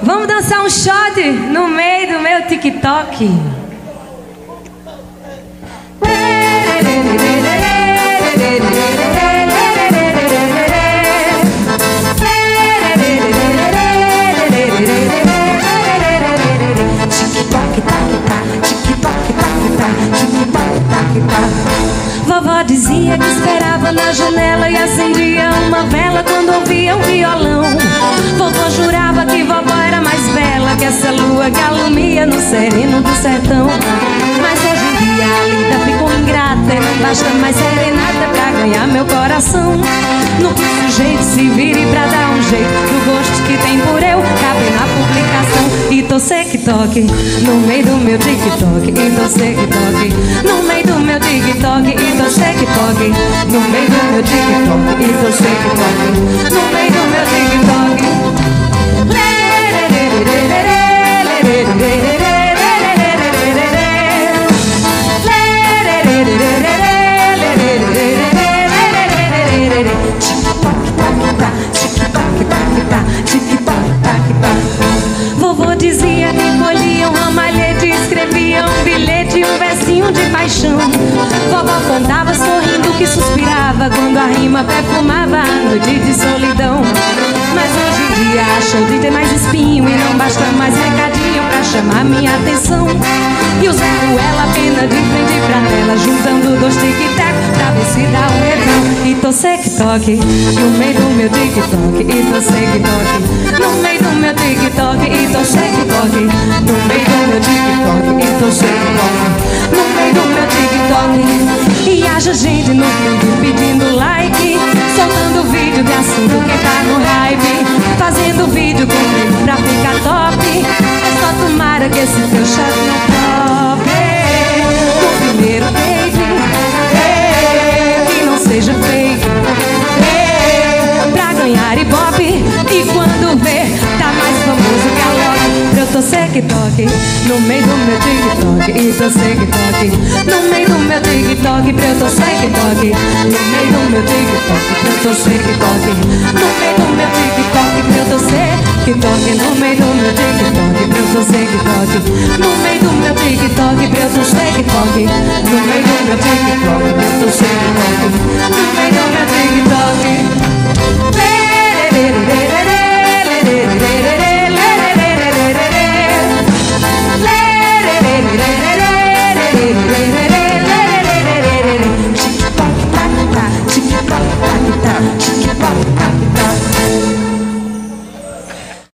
Vamos dançar um shot no meio do meu TikTok. Vovó dizia que esperava na janela e acendia uma vela quando ouvia um violão. Lua que no sereno do sertão. Mas hoje em dia a lida ficou ingrata basta mais serenata pra ganhar meu coração. No que o sujeito se vire pra dar um jeito do gosto que tem por eu, cabe na publicação. E tô toque no meio do meu TikTok. E tô toque no meio do meu TikTok. E tô toque no meio do meu TikTok. E tô toque paixão. Vovó contava sorrindo que suspirava quando a rima perfumava a noite de solidão. Mas hoje em dia acham de ter mais espinho e não basta mais recadinho pra chamar minha atenção. E o Zé Ruela pena de frente pra tela, juntando dois tic-tac pra ver se dá um refrão. E tô toque no meio do meu TikTok. E tô toque no meio do meu TikTok. E tô toque no meio do meu TikTok. E tô toque Haja gente no mundo pedindo like, soltando vídeo de assunto que tá no hype, fazendo vídeo comigo pra ficar top. É só tomara que esse teu chat não top. No primeiro date, que não seja fake. Pra ganhar ibope e quando vê, tá mais famoso que a Loki. Eu tô toque no meio do meu TikTok. E tô toque no meio do TikTok. Pra eu tô toque no meio do meu TikTok. Pra eu tô toque no meio do meu TikTok. Pra eu tô toque no meio do meu TikTok. Pra eu tô toque no meio do meu TikTok. Pra eu tô toque no meio do meu TikTok. Pra